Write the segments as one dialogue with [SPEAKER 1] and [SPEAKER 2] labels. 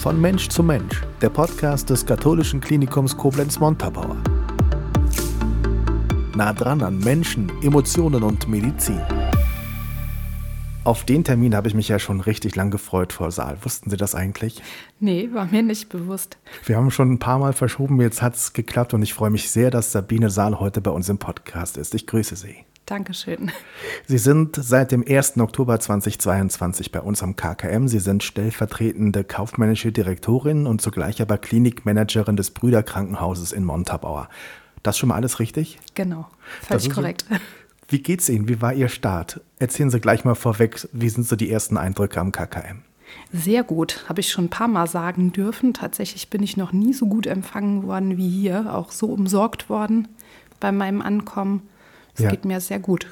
[SPEAKER 1] Von Mensch zu Mensch, der Podcast des katholischen Klinikums Koblenz-Montabaur. Nah dran an Menschen, Emotionen und Medizin. Auf den Termin habe ich mich ja schon richtig lang gefreut vor Saal. Wussten Sie das eigentlich?
[SPEAKER 2] Nee, war mir nicht bewusst.
[SPEAKER 1] Wir haben schon ein paar Mal verschoben, jetzt hat es geklappt und ich freue mich sehr, dass Sabine Saal heute bei uns im Podcast ist. Ich grüße Sie.
[SPEAKER 2] Dankeschön.
[SPEAKER 1] Sie sind seit dem 1. Oktober 2022 bei uns am KKM. Sie sind stellvertretende kaufmännische Direktorin und zugleich aber Klinikmanagerin des Brüderkrankenhauses in Montabaur. Das schon mal alles richtig?
[SPEAKER 2] Genau, völlig korrekt. So.
[SPEAKER 1] Wie geht's Ihnen? Wie war Ihr Start? Erzählen Sie gleich mal vorweg, wie sind so die ersten Eindrücke am KKM?
[SPEAKER 2] Sehr gut, habe ich schon ein paar Mal sagen dürfen. Tatsächlich bin ich noch nie so gut empfangen worden wie hier, auch so umsorgt worden bei meinem Ankommen. Es ja. geht mir sehr gut.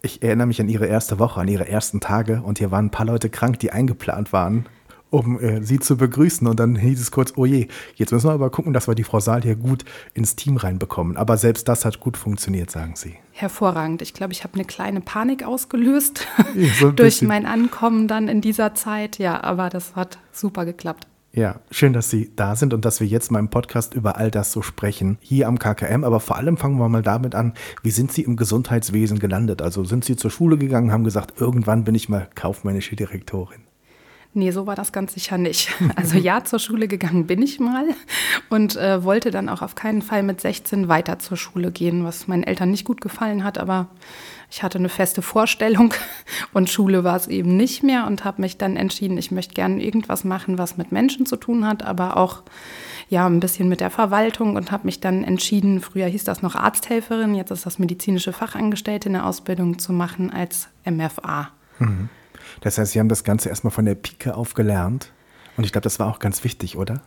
[SPEAKER 1] Ich erinnere mich an Ihre erste Woche, an Ihre ersten Tage und hier waren ein paar Leute krank, die eingeplant waren, um äh, Sie zu begrüßen. Und dann hieß es kurz, oh je, jetzt müssen wir aber gucken, dass wir die Frau Saal hier gut ins Team reinbekommen. Aber selbst das hat gut funktioniert, sagen Sie.
[SPEAKER 2] Hervorragend. Ich glaube, ich habe eine kleine Panik ausgelöst so durch mein Ankommen dann in dieser Zeit. Ja, aber das hat super geklappt.
[SPEAKER 1] Ja, schön, dass Sie da sind und dass wir jetzt mal im Podcast über all das so sprechen. Hier am KKM, aber vor allem fangen wir mal damit an, wie sind Sie im Gesundheitswesen gelandet? Also sind Sie zur Schule gegangen, haben gesagt, irgendwann bin ich mal kaufmännische Direktorin.
[SPEAKER 2] Nee, so war das ganz sicher nicht. Also ja, zur Schule gegangen bin ich mal und äh, wollte dann auch auf keinen Fall mit 16 weiter zur Schule gehen, was meinen Eltern nicht gut gefallen hat, aber ich hatte eine feste Vorstellung und Schule war es eben nicht mehr und habe mich dann entschieden, ich möchte gerne irgendwas machen, was mit Menschen zu tun hat, aber auch ja ein bisschen mit der Verwaltung und habe mich dann entschieden, früher hieß das noch Arzthelferin, jetzt ist das medizinische Fachangestellte in der Ausbildung zu machen als MFA.
[SPEAKER 1] Mhm. Das heißt, Sie haben das Ganze erstmal von der Pike auf gelernt und ich glaube, das war auch ganz wichtig, oder?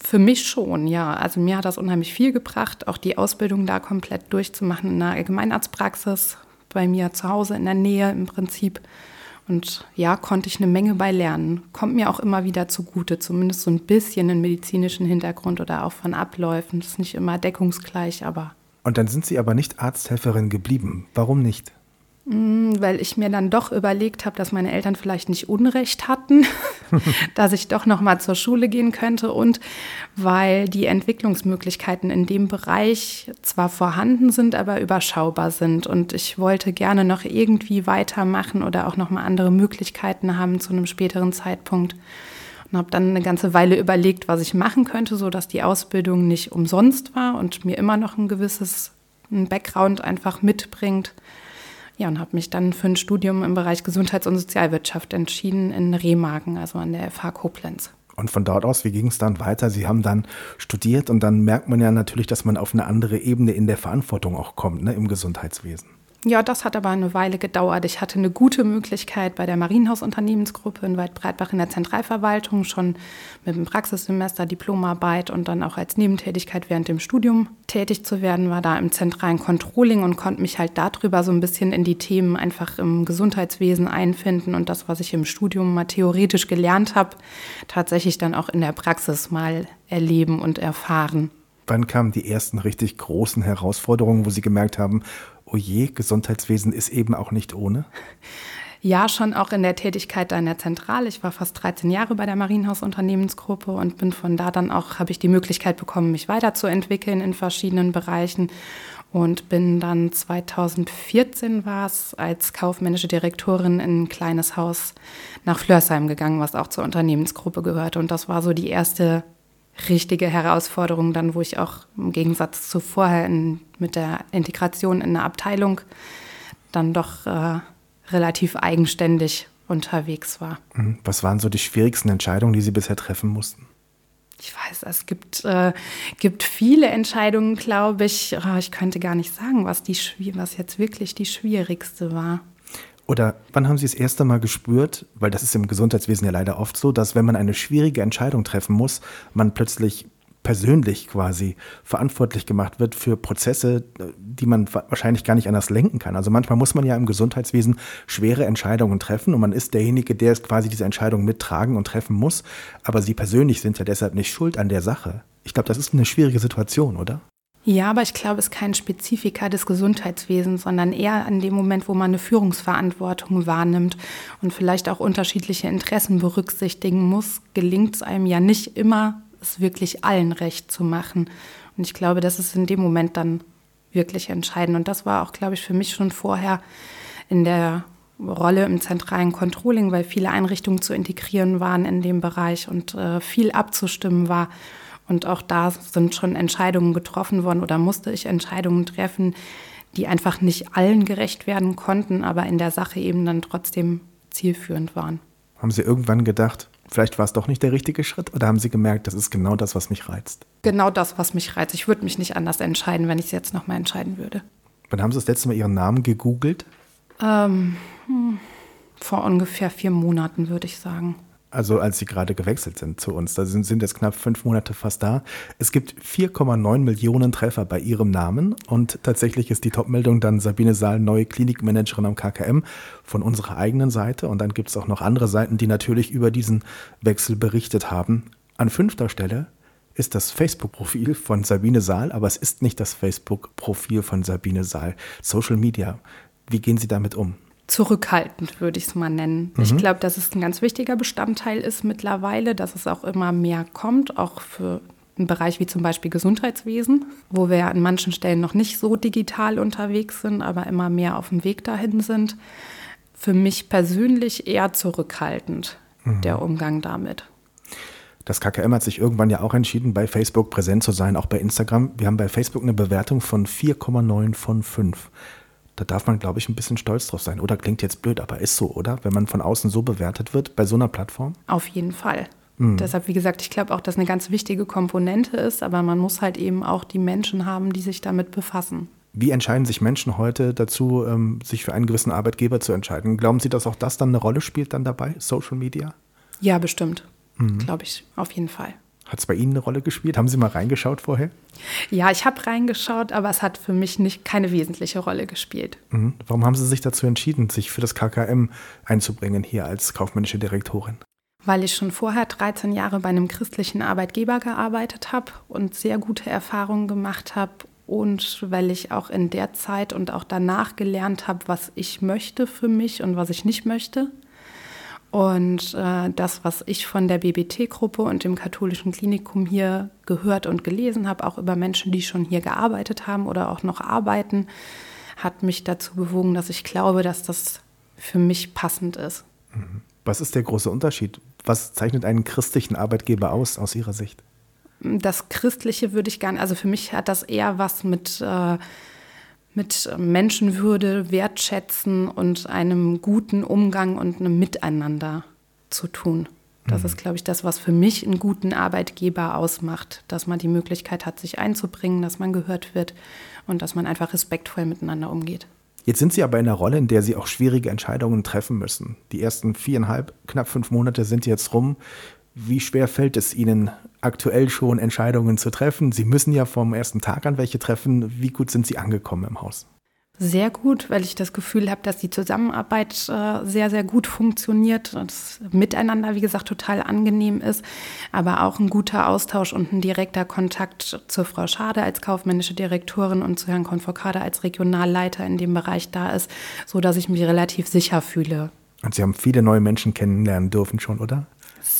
[SPEAKER 2] Für mich schon, ja. Also mir hat das unheimlich viel gebracht, auch die Ausbildung da komplett durchzumachen in einer Allgemeinarztpraxis, bei mir zu Hause in der Nähe im Prinzip. Und ja, konnte ich eine Menge bei lernen. Kommt mir auch immer wieder zugute, zumindest so ein bisschen einen medizinischen Hintergrund oder auch von Abläufen. Das ist nicht immer deckungsgleich, aber.
[SPEAKER 1] Und dann sind Sie aber nicht Arzthelferin geblieben. Warum nicht?
[SPEAKER 2] Mm, weil ich mir dann doch überlegt habe, dass meine Eltern vielleicht nicht Unrecht hatten, dass ich doch noch mal zur Schule gehen könnte. Und weil die Entwicklungsmöglichkeiten in dem Bereich zwar vorhanden sind, aber überschaubar sind. Und ich wollte gerne noch irgendwie weitermachen oder auch noch mal andere Möglichkeiten haben zu einem späteren Zeitpunkt. Und habe dann eine ganze Weile überlegt, was ich machen könnte, so dass die Ausbildung nicht umsonst war und mir immer noch ein gewisses Background einfach mitbringt ja, und habe mich dann für ein Studium im Bereich Gesundheits- und Sozialwirtschaft entschieden in Remagen, also an der FH Koblenz.
[SPEAKER 1] Und von dort aus, wie ging es dann weiter? Sie haben dann studiert und dann merkt man ja natürlich, dass man auf eine andere Ebene in der Verantwortung auch kommt, ne, im Gesundheitswesen.
[SPEAKER 2] Ja, das hat aber eine Weile gedauert. Ich hatte eine gute Möglichkeit bei der Marienhausunternehmensgruppe in Waldbreitbach in der Zentralverwaltung schon mit dem Praxissemester Diplomarbeit und dann auch als Nebentätigkeit während dem Studium tätig zu werden, war da im zentralen Controlling und konnte mich halt darüber so ein bisschen in die Themen einfach im Gesundheitswesen einfinden und das, was ich im Studium mal theoretisch gelernt habe, tatsächlich dann auch in der Praxis mal erleben und erfahren.
[SPEAKER 1] Wann kamen die ersten richtig großen Herausforderungen, wo Sie gemerkt haben, oh Gesundheitswesen ist eben auch nicht ohne?
[SPEAKER 2] Ja, schon auch in der Tätigkeit da in der Zentrale. Ich war fast 13 Jahre bei der Marienhaus-Unternehmensgruppe und bin von da dann auch, habe ich die Möglichkeit bekommen, mich weiterzuentwickeln in verschiedenen Bereichen und bin dann 2014 war es als kaufmännische Direktorin in ein kleines Haus nach Flörsheim gegangen, was auch zur Unternehmensgruppe gehörte. Und das war so die erste richtige Herausforderung dann, wo ich auch im Gegensatz zu vorher in, mit der Integration in eine Abteilung dann doch äh, relativ eigenständig unterwegs war.
[SPEAKER 1] Mhm. Was waren so die schwierigsten Entscheidungen, die Sie bisher treffen mussten?
[SPEAKER 2] Ich weiß, es gibt, äh, gibt viele Entscheidungen, glaube ich. Oh, ich könnte gar nicht sagen, was, die, was jetzt wirklich die schwierigste war.
[SPEAKER 1] Oder wann haben Sie das erste Mal gespürt, weil das ist im Gesundheitswesen ja leider oft so, dass wenn man eine schwierige Entscheidung treffen muss, man plötzlich persönlich quasi verantwortlich gemacht wird für Prozesse, die man wahrscheinlich gar nicht anders lenken kann. Also manchmal muss man ja im Gesundheitswesen schwere Entscheidungen treffen und man ist derjenige, der quasi diese Entscheidung mittragen und treffen muss. Aber Sie persönlich sind ja deshalb nicht schuld an der Sache. Ich glaube, das ist eine schwierige Situation, oder?
[SPEAKER 2] Ja, aber ich glaube, es ist kein Spezifika des Gesundheitswesens, sondern eher an dem Moment, wo man eine Führungsverantwortung wahrnimmt und vielleicht auch unterschiedliche Interessen berücksichtigen muss, gelingt es einem ja nicht immer, es wirklich allen recht zu machen. Und ich glaube, das ist in dem Moment dann wirklich entscheidend. Und das war auch, glaube ich, für mich schon vorher in der Rolle im zentralen Controlling, weil viele Einrichtungen zu integrieren waren in dem Bereich und äh, viel abzustimmen war. Und auch da sind schon Entscheidungen getroffen worden oder musste ich Entscheidungen treffen, die einfach nicht allen gerecht werden konnten, aber in der Sache eben dann trotzdem zielführend waren.
[SPEAKER 1] Haben Sie irgendwann gedacht, vielleicht war es doch nicht der richtige Schritt oder haben Sie gemerkt, das ist genau das, was mich reizt?
[SPEAKER 2] Genau das, was mich reizt. Ich würde mich nicht anders entscheiden, wenn ich es jetzt nochmal entscheiden würde.
[SPEAKER 1] Wann haben Sie das letzte Mal Ihren Namen gegoogelt?
[SPEAKER 2] Ähm, hm, vor ungefähr vier Monaten, würde ich sagen
[SPEAKER 1] also als sie gerade gewechselt sind zu uns. Da sind, sind jetzt knapp fünf Monate fast da. Es gibt 4,9 Millionen Treffer bei ihrem Namen und tatsächlich ist die Topmeldung dann Sabine Saal, neue Klinikmanagerin am KKM von unserer eigenen Seite. Und dann gibt es auch noch andere Seiten, die natürlich über diesen Wechsel berichtet haben. An fünfter Stelle ist das Facebook-Profil von Sabine Saal, aber es ist nicht das Facebook-Profil von Sabine Saal. Social Media. Wie gehen Sie damit um?
[SPEAKER 2] Zurückhaltend, würde ich es mal nennen. Mhm. Ich glaube, dass es ein ganz wichtiger Bestandteil ist mittlerweile, dass es auch immer mehr kommt, auch für einen Bereich wie zum Beispiel Gesundheitswesen, wo wir an manchen Stellen noch nicht so digital unterwegs sind, aber immer mehr auf dem Weg dahin sind. Für mich persönlich eher zurückhaltend, mhm. der Umgang damit.
[SPEAKER 1] Das KKM hat sich irgendwann ja auch entschieden, bei Facebook präsent zu sein, auch bei Instagram. Wir haben bei Facebook eine Bewertung von 4,9 von 5. Da darf man, glaube ich, ein bisschen stolz drauf sein. Oder klingt jetzt blöd, aber ist so, oder? Wenn man von außen so bewertet wird bei so einer Plattform?
[SPEAKER 2] Auf jeden Fall. Mhm. Deshalb, wie gesagt, ich glaube auch, dass eine ganz wichtige Komponente ist, aber man muss halt eben auch die Menschen haben, die sich damit befassen.
[SPEAKER 1] Wie entscheiden sich Menschen heute dazu, ähm, sich für einen gewissen Arbeitgeber zu entscheiden? Glauben Sie, dass auch das dann eine Rolle spielt dann dabei, Social Media?
[SPEAKER 2] Ja, bestimmt. Mhm. Glaube ich, auf jeden Fall.
[SPEAKER 1] Hat es bei Ihnen eine Rolle gespielt? Haben Sie mal reingeschaut vorher?
[SPEAKER 2] Ja, ich habe reingeschaut, aber es hat für mich nicht keine wesentliche Rolle gespielt.
[SPEAKER 1] Mhm. Warum haben Sie sich dazu entschieden, sich für das KKM einzubringen hier als kaufmännische Direktorin?
[SPEAKER 2] Weil ich schon vorher 13 Jahre bei einem christlichen Arbeitgeber gearbeitet habe und sehr gute Erfahrungen gemacht habe und weil ich auch in der Zeit und auch danach gelernt habe, was ich möchte für mich und was ich nicht möchte. Und äh, das, was ich von der BBT-Gruppe und dem katholischen Klinikum hier gehört und gelesen habe, auch über Menschen, die schon hier gearbeitet haben oder auch noch arbeiten, hat mich dazu bewogen, dass ich glaube, dass das für mich passend ist.
[SPEAKER 1] Mhm. Was ist der große Unterschied? Was zeichnet einen christlichen Arbeitgeber aus, aus Ihrer Sicht?
[SPEAKER 2] Das Christliche würde ich gerne, also für mich hat das eher was mit äh, mit Menschenwürde, Wertschätzen und einem guten Umgang und einem Miteinander zu tun. Das mhm. ist, glaube ich, das, was für mich einen guten Arbeitgeber ausmacht, dass man die Möglichkeit hat, sich einzubringen, dass man gehört wird und dass man einfach respektvoll miteinander umgeht.
[SPEAKER 1] Jetzt sind Sie aber in einer Rolle, in der Sie auch schwierige Entscheidungen treffen müssen. Die ersten viereinhalb, knapp fünf Monate sind jetzt rum. Wie schwer fällt es Ihnen aktuell schon, Entscheidungen zu treffen? Sie müssen ja vom ersten Tag an welche treffen. Wie gut sind Sie angekommen im Haus?
[SPEAKER 2] Sehr gut, weil ich das Gefühl habe, dass die Zusammenarbeit äh, sehr, sehr gut funktioniert. Das Miteinander, wie gesagt, total angenehm ist, aber auch ein guter Austausch und ein direkter Kontakt zur Frau Schade als kaufmännische Direktorin und zu Herrn Konfokade als Regionalleiter in dem Bereich da ist, sodass ich mich relativ sicher fühle.
[SPEAKER 1] Und Sie haben viele neue Menschen kennenlernen dürfen schon, oder?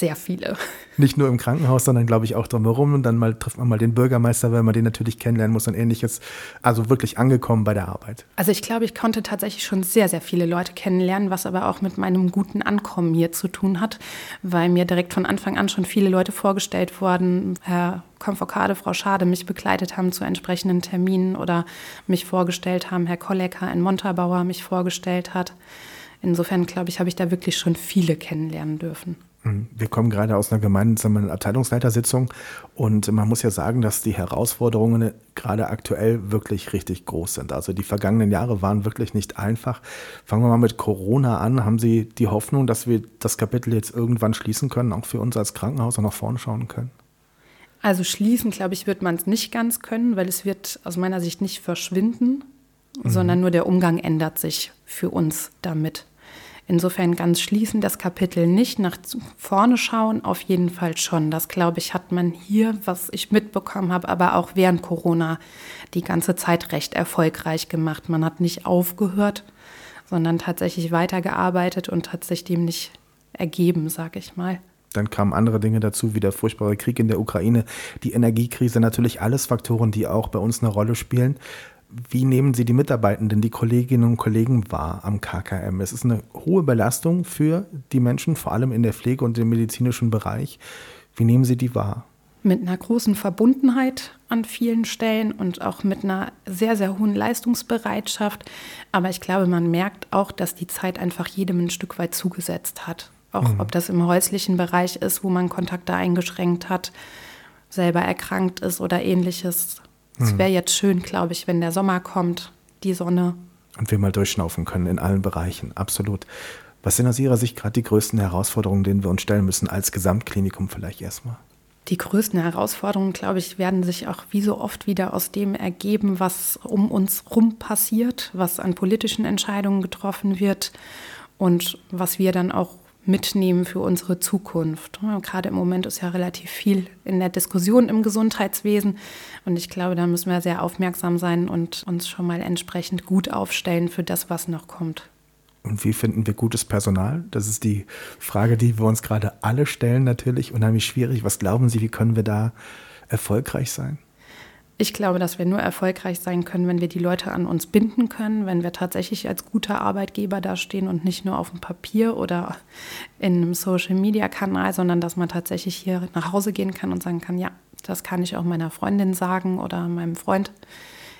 [SPEAKER 2] Sehr viele.
[SPEAKER 1] Nicht nur im Krankenhaus, sondern glaube ich auch drumherum. Und dann mal trifft man mal den Bürgermeister, weil man den natürlich kennenlernen muss und ähnliches. Also wirklich angekommen bei der Arbeit.
[SPEAKER 2] Also ich glaube, ich konnte tatsächlich schon sehr, sehr viele Leute kennenlernen, was aber auch mit meinem guten Ankommen hier zu tun hat, weil mir direkt von Anfang an schon viele Leute vorgestellt wurden. Herr Konfokade, Frau Schade mich begleitet haben zu entsprechenden Terminen oder mich vorgestellt haben. Herr Kollecker in Montabaur mich vorgestellt hat. Insofern, glaube ich, habe ich da wirklich schon viele kennenlernen dürfen.
[SPEAKER 1] Mhm. Wir kommen gerade aus einer gemeinsamen Abteilungsleitersitzung und man muss ja sagen, dass die Herausforderungen gerade aktuell wirklich richtig groß sind. Also die vergangenen Jahre waren wirklich nicht einfach. Fangen wir mal mit Corona an. Haben Sie die Hoffnung, dass wir das Kapitel jetzt irgendwann schließen können, auch für uns als Krankenhaus und nach vorne schauen können?
[SPEAKER 2] Also schließen, glaube ich, wird man es nicht ganz können, weil es wird aus meiner Sicht nicht verschwinden, mhm. sondern nur der Umgang ändert sich für uns damit. Insofern ganz schließen das Kapitel nicht, nach vorne schauen auf jeden Fall schon. Das glaube ich, hat man hier, was ich mitbekommen habe, aber auch während Corona die ganze Zeit recht erfolgreich gemacht. Man hat nicht aufgehört, sondern tatsächlich weitergearbeitet und hat sich dem nicht ergeben, sage ich mal.
[SPEAKER 1] Dann kamen andere Dinge dazu, wie der furchtbare Krieg in der Ukraine, die Energiekrise, natürlich alles Faktoren, die auch bei uns eine Rolle spielen. Wie nehmen Sie die Mitarbeitenden, die Kolleginnen und Kollegen wahr am KKM? Es ist eine hohe Belastung für die Menschen, vor allem in der Pflege und im medizinischen Bereich. Wie nehmen Sie die wahr?
[SPEAKER 2] Mit einer großen Verbundenheit an vielen Stellen und auch mit einer sehr, sehr hohen Leistungsbereitschaft. Aber ich glaube, man merkt auch, dass die Zeit einfach jedem ein Stück weit zugesetzt hat. Auch mhm. ob das im häuslichen Bereich ist, wo man Kontakte eingeschränkt hat, selber erkrankt ist oder ähnliches. Es mhm. wäre jetzt schön, glaube ich, wenn der Sommer kommt, die Sonne.
[SPEAKER 1] Und wir mal durchschnaufen können in allen Bereichen, absolut. Was sind aus Ihrer Sicht gerade die größten Herausforderungen, denen wir uns stellen müssen, als Gesamtklinikum vielleicht erstmal?
[SPEAKER 2] Die größten Herausforderungen, glaube ich, werden sich auch wie so oft wieder aus dem ergeben, was um uns rum passiert, was an politischen Entscheidungen getroffen wird und was wir dann auch mitnehmen für unsere Zukunft. Gerade im Moment ist ja relativ viel in der Diskussion im Gesundheitswesen und ich glaube, da müssen wir sehr aufmerksam sein und uns schon mal entsprechend gut aufstellen für das, was noch kommt.
[SPEAKER 1] Und wie finden wir gutes Personal? Das ist die Frage, die wir uns gerade alle stellen, natürlich unheimlich schwierig. Was glauben Sie, wie können wir da erfolgreich sein?
[SPEAKER 2] Ich glaube, dass wir nur erfolgreich sein können, wenn wir die Leute an uns binden können, wenn wir tatsächlich als guter Arbeitgeber dastehen und nicht nur auf dem Papier oder in einem Social-Media-Kanal, sondern dass man tatsächlich hier nach Hause gehen kann und sagen kann, ja, das kann ich auch meiner Freundin sagen oder meinem Freund.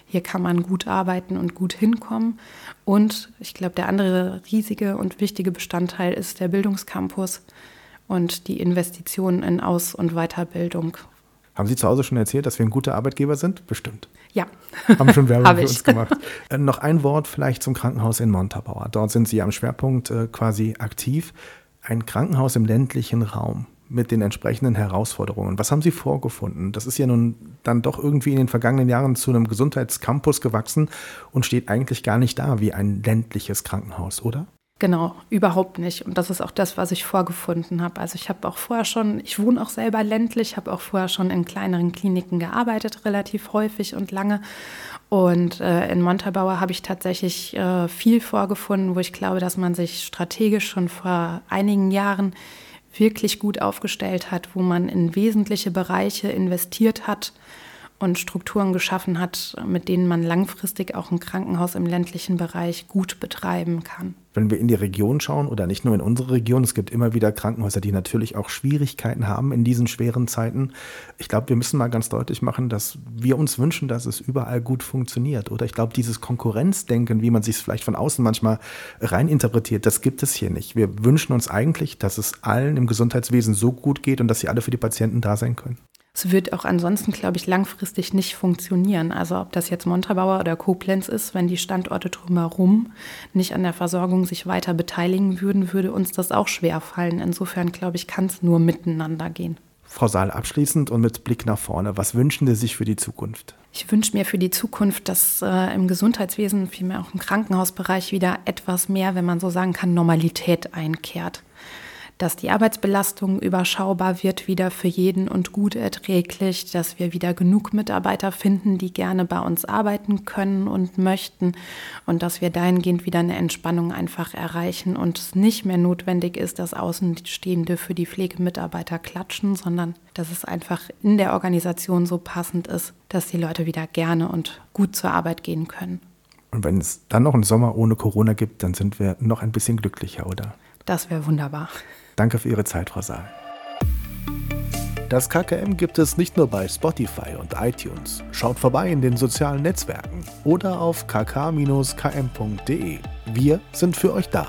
[SPEAKER 2] Hier kann man gut arbeiten und gut hinkommen. Und ich glaube, der andere riesige und wichtige Bestandteil ist der Bildungscampus und die Investitionen in Aus- und Weiterbildung,
[SPEAKER 1] haben Sie zu Hause schon erzählt, dass wir ein guter Arbeitgeber sind? Bestimmt.
[SPEAKER 2] Ja.
[SPEAKER 1] Haben schon Werbung für uns gemacht. Äh, noch ein Wort vielleicht zum Krankenhaus in Montabaur. Dort sind Sie am Schwerpunkt äh, quasi aktiv. Ein Krankenhaus im ländlichen Raum mit den entsprechenden Herausforderungen. Was haben Sie vorgefunden? Das ist ja nun dann doch irgendwie in den vergangenen Jahren zu einem Gesundheitscampus gewachsen und steht eigentlich gar nicht da wie ein ländliches Krankenhaus, oder?
[SPEAKER 2] Genau, überhaupt nicht. Und das ist auch das, was ich vorgefunden habe. Also ich habe auch vorher schon, ich wohne auch selber ländlich, habe auch vorher schon in kleineren Kliniken gearbeitet, relativ häufig und lange. Und äh, in Montabaur habe ich tatsächlich äh, viel vorgefunden, wo ich glaube, dass man sich strategisch schon vor einigen Jahren wirklich gut aufgestellt hat, wo man in wesentliche Bereiche investiert hat und Strukturen geschaffen hat, mit denen man langfristig auch ein Krankenhaus im ländlichen Bereich gut betreiben kann.
[SPEAKER 1] Wenn wir in die Region schauen oder nicht nur in unsere Region, es gibt immer wieder Krankenhäuser, die natürlich auch Schwierigkeiten haben in diesen schweren Zeiten. Ich glaube, wir müssen mal ganz deutlich machen, dass wir uns wünschen, dass es überall gut funktioniert. Oder ich glaube, dieses Konkurrenzdenken, wie man sich es vielleicht von außen manchmal reininterpretiert, das gibt es hier nicht. Wir wünschen uns eigentlich, dass es allen im Gesundheitswesen so gut geht und dass sie alle für die Patienten da sein können.
[SPEAKER 2] Es wird auch ansonsten, glaube ich, langfristig nicht funktionieren. Also ob das jetzt Montabaur oder Koblenz ist, wenn die Standorte drumherum nicht an der Versorgung sich weiter beteiligen würden, würde uns das auch schwer fallen. Insofern, glaube ich, kann es nur miteinander gehen.
[SPEAKER 1] Frau Saal, abschließend und mit Blick nach vorne, was wünschen Sie sich für die Zukunft?
[SPEAKER 2] Ich wünsche mir für die Zukunft, dass äh, im Gesundheitswesen, vielmehr auch im Krankenhausbereich wieder etwas mehr, wenn man so sagen kann, Normalität einkehrt dass die Arbeitsbelastung überschaubar wird wieder für jeden und gut erträglich, dass wir wieder genug Mitarbeiter finden, die gerne bei uns arbeiten können und möchten und dass wir dahingehend wieder eine Entspannung einfach erreichen und es nicht mehr notwendig ist, dass Außenstehende für die Pflegemitarbeiter klatschen, sondern dass es einfach in der Organisation so passend ist, dass die Leute wieder gerne und gut zur Arbeit gehen können.
[SPEAKER 1] Und wenn es dann noch einen Sommer ohne Corona gibt, dann sind wir noch ein bisschen glücklicher, oder?
[SPEAKER 2] Das wäre wunderbar.
[SPEAKER 1] Danke für Ihre Zeit, Frau Saal. Das KKM gibt es nicht nur bei Spotify und iTunes. Schaut vorbei in den sozialen Netzwerken oder auf kk-km.de. Wir sind für euch da.